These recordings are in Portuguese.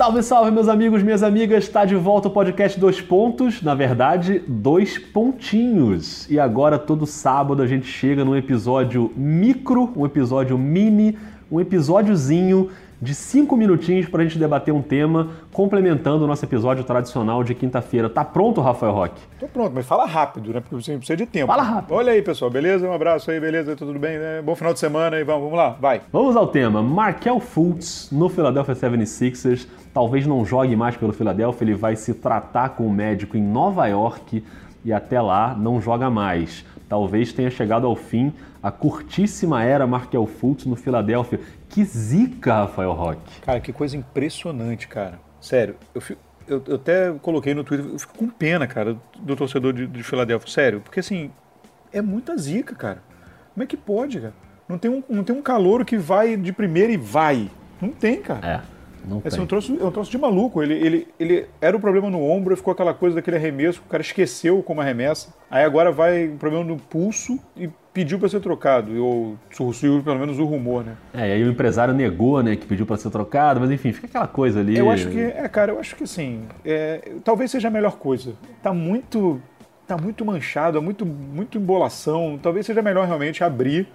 Salve, salve, meus amigos, minhas amigas. Está de volta o podcast Dois Pontos. Na verdade, dois pontinhos. E agora, todo sábado, a gente chega num episódio micro, um episódio mini, um episódiozinho de cinco minutinhos para a gente debater um tema, complementando o nosso episódio tradicional de quinta-feira. Tá pronto, Rafael Roque? Tô pronto, mas fala rápido, né? Porque você precisa de tempo. Fala rápido. Olha aí, pessoal, beleza? Um abraço aí, beleza? Tudo bem? Né? Bom final de semana e vamos, vamos lá, vai. Vamos ao tema. Markel Fultz no Philadelphia 76ers. Talvez não jogue mais pelo Philadelphia, ele vai se tratar com o médico em Nova York e até lá não joga mais. Talvez tenha chegado ao fim a curtíssima era Markel Fultz no Philadelphia. Que zica, Rafael Roque. Cara, que coisa impressionante, cara. Sério, eu, fico, eu, eu, até coloquei no Twitter, eu fico com pena, cara, do torcedor de, de Filadélfia. Sério, porque assim, é muita zica, cara. Como é que pode, cara? Não tem um, não tem um calouro que vai de primeira e vai. Não tem, cara. É. Não é um troço, é um troço de maluco. Ele, ele, ele era o problema no ombro, ficou aquela coisa daquele arremesso, o cara esqueceu como arremessa. Aí agora vai o problema no pulso e pediu para ser trocado. Ou surgiu pelo menos o rumor, né? É, e aí o empresário negou, né, que pediu para ser trocado, mas enfim, fica aquela coisa ali. Eu acho que, é, cara, eu acho que assim, é, talvez seja a melhor coisa. Tá muito. Tá muito manchado, é muito, muito embolação. Talvez seja melhor realmente abrir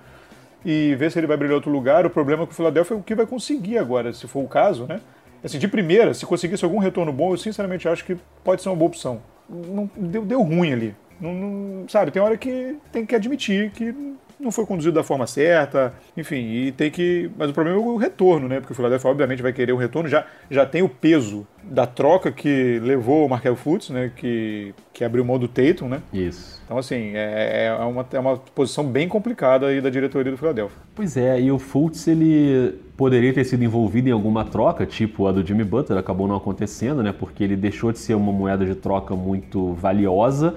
e ver se ele vai brilhar em outro lugar. O problema é que o Philadelphia é o que vai conseguir agora, se for o caso, né? Assim, de primeira, se conseguisse algum retorno bom, eu sinceramente acho que pode ser uma boa opção. Não, deu, deu ruim ali. Não, não, sabe, tem hora que tem que admitir que não foi conduzido da forma certa, enfim, e tem que. Mas o problema é o retorno, né? Porque o Philadelphia, obviamente, vai querer o retorno, já, já tem o peso da troca que levou o Markel Fultz, né? Que, que abriu mão do Tatum, né? Isso. Então, assim, é, é, uma, é uma posição bem complicada aí da diretoria do Philadelphia. Pois é, e o Fultz, ele poderia ter sido envolvido em alguma troca, tipo a do Jimmy Butler, acabou não acontecendo, né? Porque ele deixou de ser uma moeda de troca muito valiosa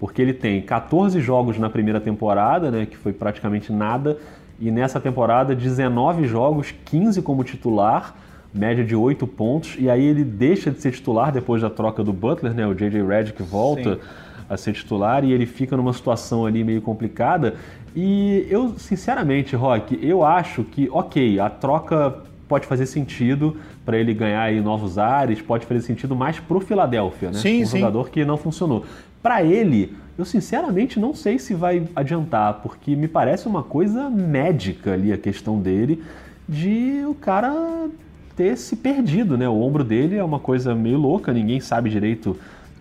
porque ele tem 14 jogos na primeira temporada, né, que foi praticamente nada, e nessa temporada 19 jogos, 15 como titular, média de 8 pontos, e aí ele deixa de ser titular depois da troca do Butler, né, o JJ Redick volta Sim. a ser titular e ele fica numa situação ali meio complicada. E eu, sinceramente, Rock, eu acho que, ok, a troca pode fazer sentido para ele ganhar aí novos ares, pode fazer sentido mais pro Philadelphia, né? Sim, um sim. jogador que não funcionou. Para ele, eu sinceramente não sei se vai adiantar, porque me parece uma coisa médica ali a questão dele de o cara ter se perdido, né? O ombro dele é uma coisa meio louca, ninguém sabe direito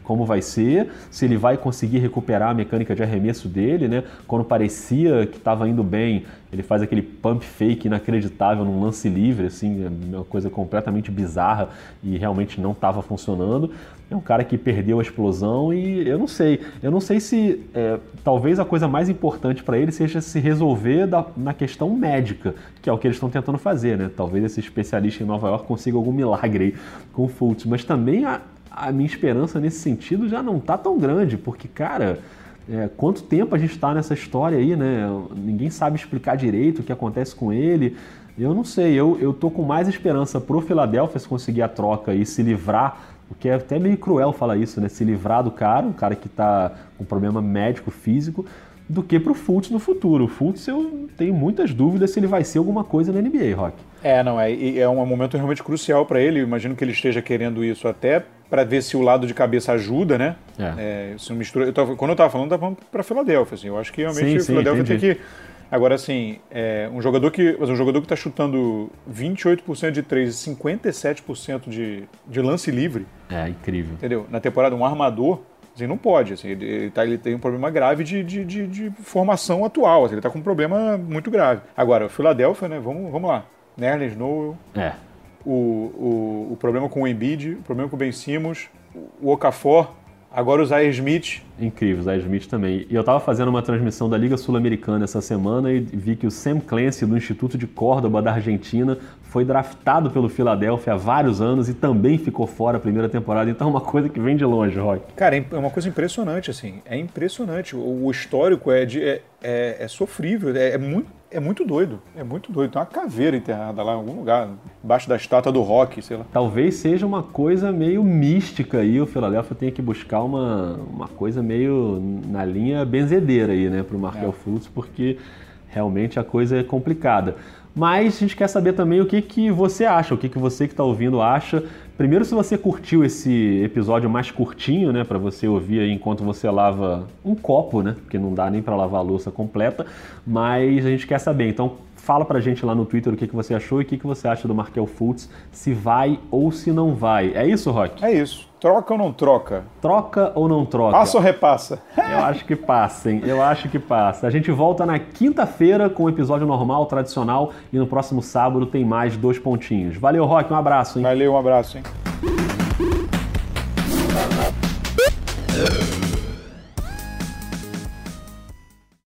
como vai ser, se ele vai conseguir recuperar a mecânica de arremesso dele, né? Quando parecia que estava indo bem, ele faz aquele pump fake inacreditável num lance livre, assim, é uma coisa completamente bizarra e realmente não estava funcionando. É um cara que perdeu a explosão e eu não sei, eu não sei se é, talvez a coisa mais importante para ele seja se resolver da, na questão médica, que é o que eles estão tentando fazer, né? Talvez esse especialista em Nova York consiga algum milagre aí com o Fultz, mas também a, a minha esperança nesse sentido já não está tão grande, porque, cara, é, quanto tempo a gente está nessa história aí, né? Ninguém sabe explicar direito o que acontece com ele. Eu não sei, eu, eu tô com mais esperança pro Philadelphia se conseguir a troca e se livrar, o que é até meio cruel falar isso, né? Se livrar do cara, um cara que está com problema médico, físico, do que pro Fultz no futuro. O Fultz eu tenho muitas dúvidas se ele vai ser alguma coisa na NBA, Rock. É, não, é, é um momento realmente crucial para ele. Eu imagino que ele esteja querendo isso até para ver se o lado de cabeça ajuda, né? É. É, se mistura, eu tava, quando eu estava falando, eu estava falando para Filadélfia. Assim, eu acho que realmente sim, o Filadélfia tem que. Agora, assim, é, um jogador que. Mas um jogador que está chutando 28% de 3 e 57% de, de lance livre. É, incrível. Entendeu? Na temporada, um armador. Assim, não pode, assim, ele, ele, tá, ele tem um problema grave de, de, de, de formação atual, assim, ele está com um problema muito grave. Agora, o Filadélfia, né, vamos, vamos lá, Nerlens Noel, é. o, o, o problema com o Embiid, o problema com o Ben Simmons, o Okafor, agora o Zaire Smith. Incrível, o Zaire Smith também. E eu estava fazendo uma transmissão da Liga Sul-Americana essa semana e vi que o Sam Clancy, do Instituto de Córdoba da Argentina, foi draftado pelo Philadelphia há vários anos e também ficou fora a primeira temporada. Então é uma coisa que vem de longe, Rock. Cara, é uma coisa impressionante, assim. É impressionante. O histórico é, de, é, é, é sofrível, é, é, muito, é muito doido. É muito doido. Tem uma caveira enterrada lá em algum lugar, embaixo da estátua do rock, sei lá. Talvez seja uma coisa meio mística aí. O Philadelphia tem que buscar uma, uma coisa meio na linha benzedeira aí, né, pro Markel é. Fultz, porque realmente a coisa é complicada. Mas a gente quer saber também o que, que você acha, o que, que você que está ouvindo acha. Primeiro, se você curtiu esse episódio mais curtinho, né, para você ouvir aí enquanto você lava um copo, né, porque não dá nem para lavar a louça completa, mas a gente quer saber. Então, fala pra gente lá no Twitter o que, que você achou e o que, que você acha do Markel Fultz, se vai ou se não vai. É isso, Rock? É isso. Troca ou não troca? Troca ou não troca? Passa ou repassa? Eu acho que passa, hein? Eu acho que passa. A gente volta na quinta-feira com o episódio normal, tradicional, e no próximo sábado tem mais dois pontinhos. Valeu, Rock, um abraço, hein? Valeu, um abraço, hein? Uh.